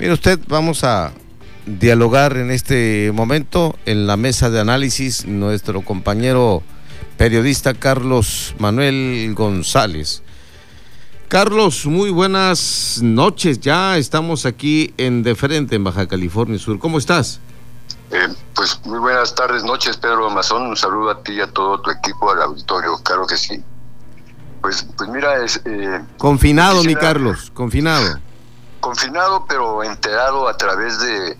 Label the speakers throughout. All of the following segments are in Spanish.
Speaker 1: Mire usted, vamos a dialogar en este momento en la mesa de análisis nuestro compañero periodista Carlos Manuel González. Carlos, muy buenas noches. Ya estamos aquí en De Frente, en Baja California Sur. ¿Cómo estás?
Speaker 2: Eh, pues muy buenas tardes, noches, Pedro Amazón. Un saludo a ti y a todo tu equipo, al auditorio, claro que sí. Pues, pues mira, es...
Speaker 1: Eh, confinado, mi Carlos, confinado
Speaker 2: confinado, pero enterado a través de,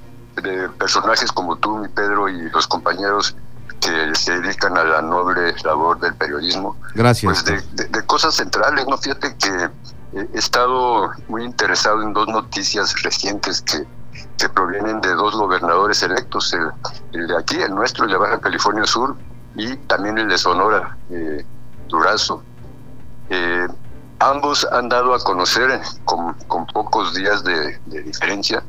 Speaker 2: personajes como tú, mi Pedro, y los compañeros que se dedican a la noble labor del periodismo.
Speaker 1: Gracias.
Speaker 2: Pues de, cosas centrales, ¿no? Fíjate que he estado muy interesado en dos noticias recientes que, que provienen de dos gobernadores electos, el, de aquí, el nuestro, el de Baja California Sur, y también el de Sonora, eh, Durazo. Eh, Ambos han dado a conocer, con, pocos días de, diferencia,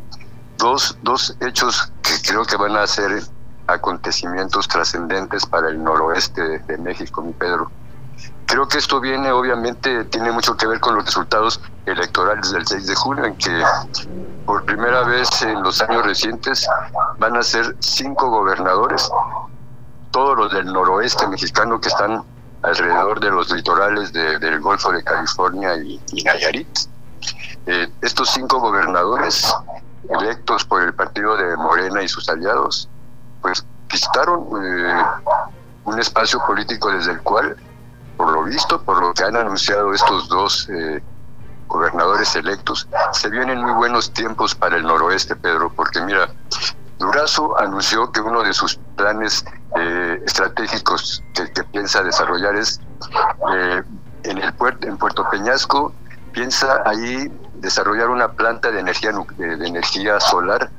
Speaker 2: dos, dos hechos que creo que van a ser acontecimientos trascendentes para el noroeste de México, mi Pedro. Creo que esto viene, obviamente, tiene mucho que ver con los resultados electorales del 6 de junio, en que por primera vez en los años recientes van a ser cinco gobernadores, todos los del noroeste mexicano que están alrededor de los litorales del Golfo de California y, Nayarit. Eh, estos cinco gobernadores electos por el partido de Morena y sus aliados, pues visitaron eh, un espacio político desde el cual, por lo visto, por lo que han anunciado estos dos eh, gobernadores electos, se vienen muy buenos tiempos para el noroeste, Pedro, porque mira, Durazo anunció que uno de sus planes eh, estratégicos que, piensa desarrollar es eh, en el puerto, en Puerto Peñasco, piensa ahí desarrollar una planta de energía de, energía solar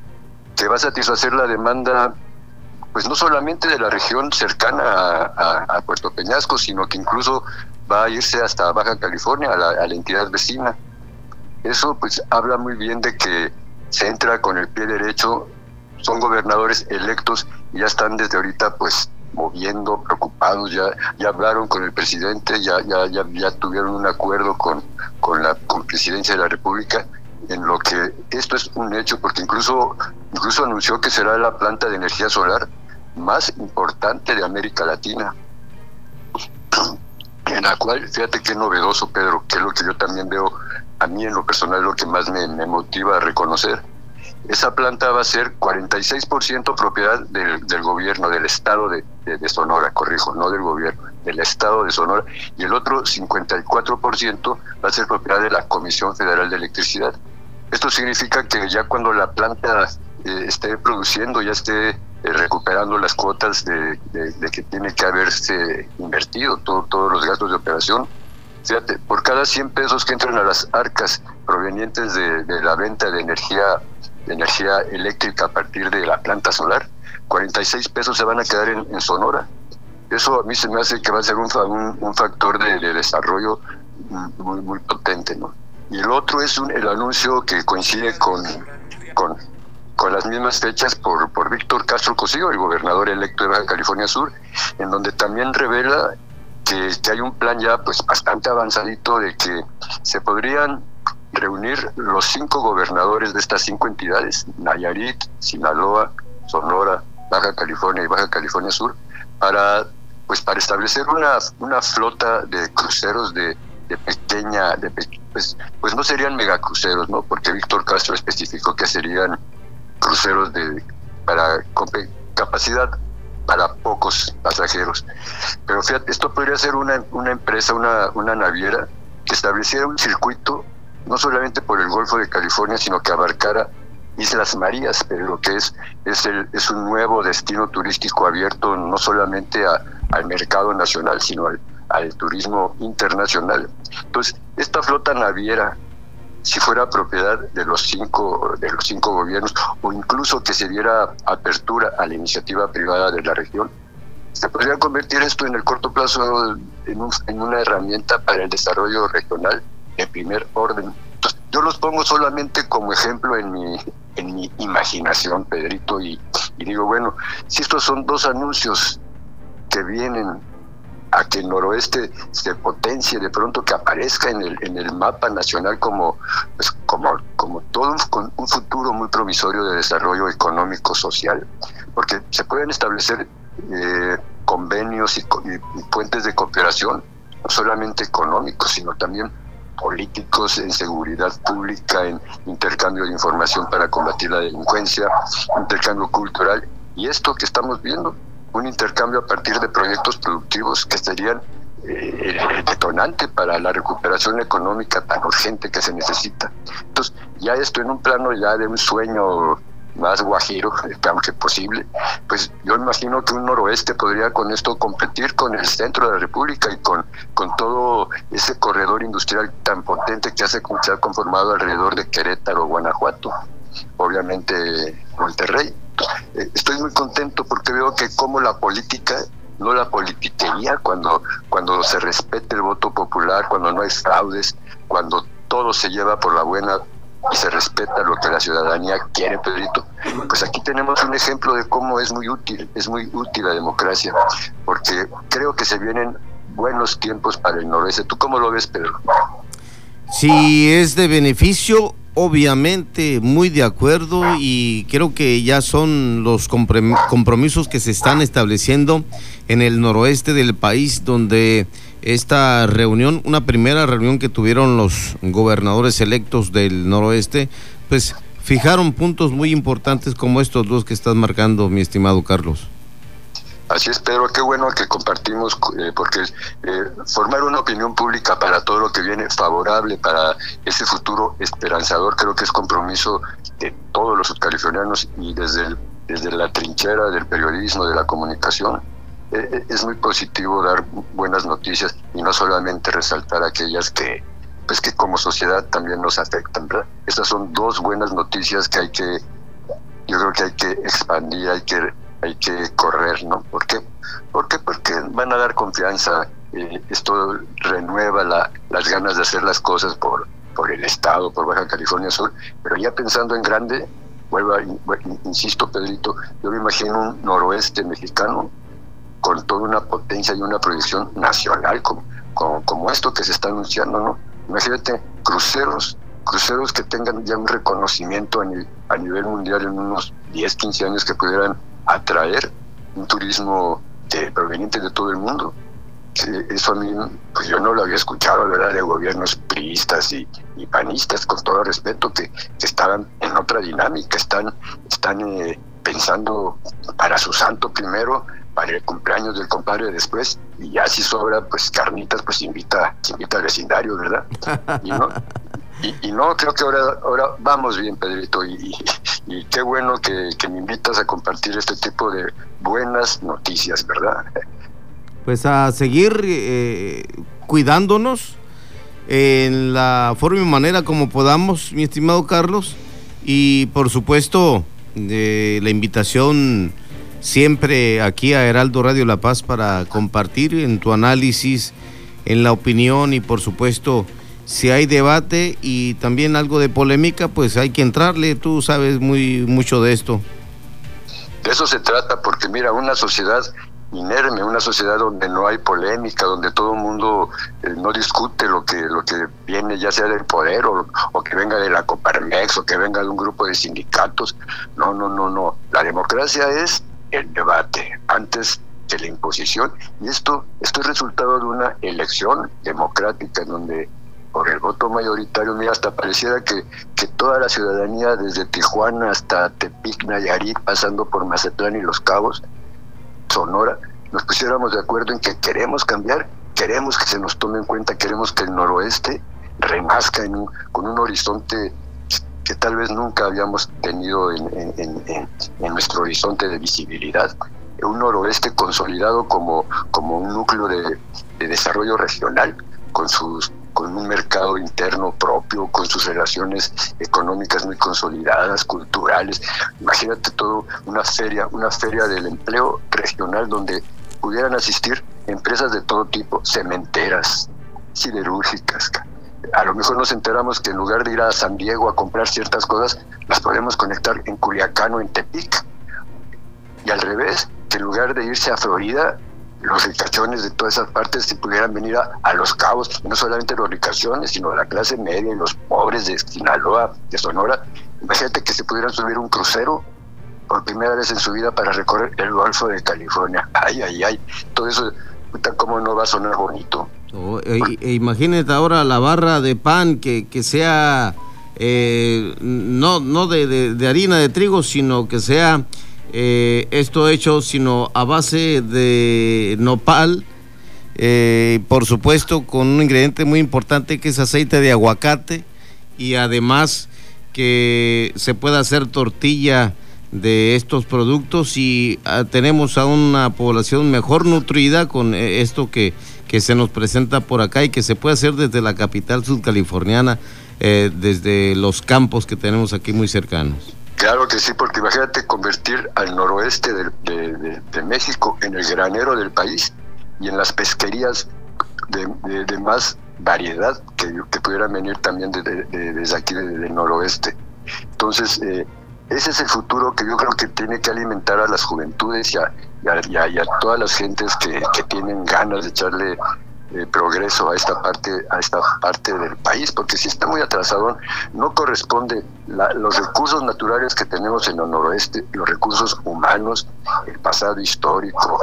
Speaker 2: que va a satisfacer la demanda pues no solamente de la región cercana a, Puerto Peñasco, sino que incluso va a irse hasta Baja California, a la, a la entidad vecina. Eso pues habla muy bien de que se entra con el pie derecho son gobernadores electos ya están desde ahorita pues moviendo, preocupados, ya, ya hablaron con el presidente, ya, ya, ya, ya tuvieron un acuerdo con, con la con presidencia de la República en lo que esto es un hecho porque incluso incluso anunció que será la planta de energía solar más importante de América Latina. En la cual fíjate qué novedoso Pedro que es lo que yo también veo a mí en lo personal lo que más me, me motiva a reconocer esa planta va a ser 46% propiedad del, del, gobierno, del estado de, de, Sonora, corrijo, no del gobierno, del estado de Sonora, y el otro 54% va a ser propiedad de la Comisión Federal de Electricidad. Esto significa que ya cuando la planta eh, esté produciendo, ya esté eh, recuperando las cuotas de, de, que tiene que haberse invertido, todo, todos los gastos de operación, fíjate, por cada 100 pesos que entran a las arcas provenientes de, de la venta de energía de energía eléctrica a partir de la planta solar, 46 pesos se van a quedar en, Sonora. Eso a mí se me hace que va a ser un, un, factor de, desarrollo muy, muy potente. ¿no? Y el otro es el anuncio que coincide con, con, con las mismas fechas por, por Víctor Castro Cosío, el gobernador electo de Baja California Sur, en donde también revela que, que hay un plan ya pues bastante avanzadito de que se podrían reunir los cinco gobernadores de estas cinco entidades, Nayarit, Sinaloa, Sonora, Baja California y Baja California Sur, para pues para establecer una, una flota de cruceros de, pequeña, de, pues, pues no serían megacruceros, ¿no? Porque Víctor Castro especificó que serían cruceros de para con capacidad para pocos pasajeros. Pero fíjate, esto podría ser una, una empresa, una, una naviera que estableciera un circuito no solamente por el Golfo de California, sino que abarcara Islas Marías, pero lo que es es, el, es un nuevo destino turístico abierto no solamente al mercado nacional, sino al, al turismo internacional. Entonces, esta flota naviera, si fuera propiedad de los cinco de los cinco gobiernos o incluso que se diera apertura a la iniciativa privada de la región, se podría convertir esto en el corto plazo en, un, en una herramienta para el desarrollo regional de primer orden. yo los pongo solamente como ejemplo en mi, en mi imaginación, Pedrito, y, digo, bueno, si estos son dos anuncios que vienen a que el noroeste se potencie, de pronto que aparezca en el, en el mapa nacional como, pues, como, como todo un, un futuro muy promisorio de desarrollo económico, social, porque se pueden establecer eh, convenios y, y, puentes de cooperación, no solamente económicos, sino también políticos en seguridad pública, en intercambio de información para combatir la delincuencia, intercambio cultural. Y esto que estamos viendo, un intercambio a partir de proyectos productivos que serían eh, el detonante para la recuperación económica tan urgente que se necesita. Entonces, ya esto en un plano ya de un sueño más guajiro, aunque posible, pues yo imagino que un noroeste podría con esto competir con el centro de la República y con, con todo ese corredor industrial tan potente que, hace, se ha conformado alrededor de Querétaro, Guanajuato, obviamente Monterrey. Eh, estoy muy contento porque veo que como la política no la politiquería cuando cuando se respete el voto popular, cuando no hay fraudes, cuando todo se lleva por la buena y se respeta lo que la ciudadanía quiere, Pedrito. Pues aquí tenemos un ejemplo de cómo es muy útil, es muy útil la democracia, porque creo que se vienen buenos tiempos para el noroeste. ¿Tú cómo lo ves, Pedro?
Speaker 1: Si es de beneficio, obviamente muy de acuerdo y creo que ya son los compromisos que se están estableciendo en el noroeste del país donde esta reunión, una primera reunión que tuvieron los gobernadores electos del noroeste, pues fijaron puntos muy importantes como estos dos que estás marcando, mi estimado Carlos.
Speaker 2: Así es, Pedro, qué bueno que compartimos, eh, porque eh, formar una opinión pública para todo lo que viene favorable para ese futuro esperanzador, creo que es compromiso de todos los californianos y desde, desde la trinchera del periodismo, de la comunicación, es muy positivo dar buenas noticias y no solamente resaltar aquellas que pues que como sociedad también nos afectan, ¿verdad? Estas son dos buenas noticias que hay que, yo creo que hay que expandir, hay que, hay que correr, ¿no? ¿Por qué? Porque van a dar confianza, eh, esto renueva la, las ganas de hacer las cosas por, por el Estado, por Baja California Sur, pero ya pensando en grande, vuelvo, insisto, Pedrito, yo me imagino un noroeste mexicano con toda una potencia y una proyección nacional como, como, esto que se está anunciando, ¿no? Imagínate, cruceros, cruceros que tengan ya un reconocimiento a, nivel mundial en unos 10, 15 años que pudieran atraer un turismo proveniente de todo el mundo. eso a mí, pues yo no lo había escuchado, ¿verdad? De gobiernos priistas y, panistas, con todo respeto, que, que, estaban en otra dinámica, están, están eh, pensando para su santo primero para el cumpleaños del compadre después y ya si sobra pues carnitas pues invita invita al vecindario verdad y no y, no creo que ahora ahora vamos bien Pedrito y, qué bueno que, me invitas a compartir este tipo de buenas noticias verdad
Speaker 1: pues a seguir eh, cuidándonos en la forma y manera como podamos mi estimado Carlos y por supuesto de la invitación siempre aquí a Heraldo Radio La Paz para compartir en tu análisis, en la opinión y por supuesto si hay debate y también algo de polémica, pues hay que entrarle, tú sabes muy mucho de esto.
Speaker 2: De eso se trata, porque mira, una sociedad inerme, una sociedad donde no hay polémica, donde todo el mundo eh, no discute lo que lo que viene, ya sea del poder o, o, que venga de la Coparmex o que venga de un grupo de sindicatos. No, no, no, no. La democracia es el debate antes de la imposición y esto esto es resultado de una elección democrática en donde por el voto mayoritario, mira, hasta pareciera que, que toda la ciudadanía, desde Tijuana hasta Tepic, Nayarit, pasando por Mazatlán y Los Cabos, Sonora, nos pusiéramos de acuerdo en que queremos cambiar, queremos que se nos tome en cuenta, queremos que el noroeste renazca en con un horizonte que tal vez nunca habíamos tenido en, nuestro horizonte de visibilidad. Un noroeste consolidado como un núcleo de, desarrollo regional, con sus con un mercado interno propio, con sus relaciones económicas muy consolidadas, culturales. Imagínate todo una feria, una feria del empleo regional donde pudieran asistir empresas de todo tipo, cementeras, siderúrgicas, a lo mejor nos enteramos que en lugar de ir a San Diego a comprar ciertas cosas, las podemos conectar en Culiacán o en Tepic. Y al revés, que en lugar de irse a Florida, los ricachones de todas esas partes si pudieran venir a, los cabos, no solamente los ricachones, sino la clase media y los pobres de Sinaloa, de Sonora. Imagínate que se pudieran subir un crucero por primera vez en su vida para recorrer el Golfo de California. Ay, ay, ay, todo eso, ¿cómo no va a sonar bonito?
Speaker 1: Oh, e, e imagínate ahora la barra de pan que, que sea eh, no, no de, de, harina de trigo, sino que sea eh, esto hecho sino a base de nopal, eh, por supuesto con un ingrediente muy importante que es aceite de aguacate y además que se pueda hacer tortilla de estos productos y ah, tenemos a una población mejor nutrida con eh, esto que, que se nos presenta por acá y que se puede hacer desde la capital sudcaliforniana, desde los campos que tenemos aquí muy cercanos.
Speaker 2: Claro que sí, porque imagínate convertir al noroeste de, México en el granero del país y en las pesquerías de, más variedad que, que, pudieran venir también desde aquí, del noroeste. Entonces, eh, ese es el futuro que yo creo que tiene que alimentar a las juventudes y a, todas las gentes que, que tienen ganas de echarle progreso a esta parte a esta parte del país porque si está muy atrasado no corresponde los recursos naturales que tenemos en el noroeste los recursos humanos el pasado histórico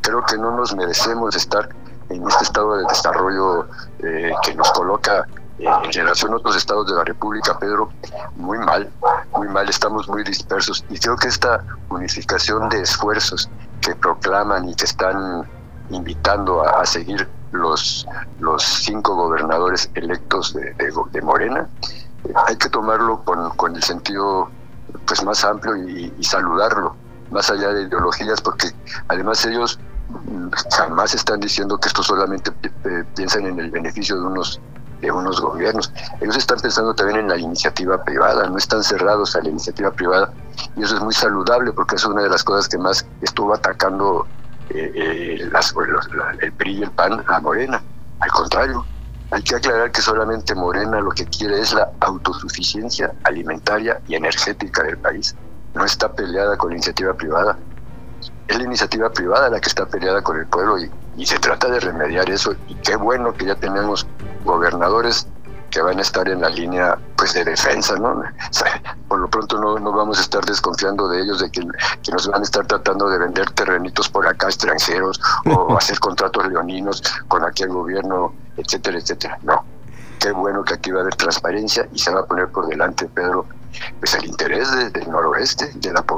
Speaker 2: creo que no nos merecemos estar en este estado de desarrollo eh, que nos coloca en relación a otros estados de la República, Pedro, muy mal, muy mal, estamos muy dispersos. Y creo que esta unificación de esfuerzos que proclaman y que están invitando a seguir los, los cinco gobernadores electos de, de, Morena, hay que tomarlo con, con, el sentido pues más amplio y, saludarlo, más allá de ideologías, porque además ellos mm, jamás están diciendo que esto solamente eh, piensan en el beneficio de unos de unos gobiernos. Ellos están pensando también en la iniciativa privada, no están cerrados a la iniciativa privada y eso es muy saludable porque es una de las cosas que más estuvo atacando eh, eh, el PRI y el PAN a Morena. Al contrario, hay que aclarar que solamente Morena lo que quiere es la autosuficiencia alimentaria y energética del país. No está peleada con la iniciativa privada. Es la iniciativa privada la que está peleada con el pueblo y, y se trata de remediar eso. Y qué bueno que ya tenemos gobernadores que van a estar en la línea pues de defensa, ¿no? lo pronto no, no, vamos a estar desconfiando de ellos de que, que, nos van a estar tratando de vender terrenitos por acá extranjeros o hacer contratos leoninos con aquel gobierno, etcétera, etcétera. No. Qué bueno que aquí va a haber transparencia y se va a poner por delante, Pedro, pues el interés del noroeste, de la población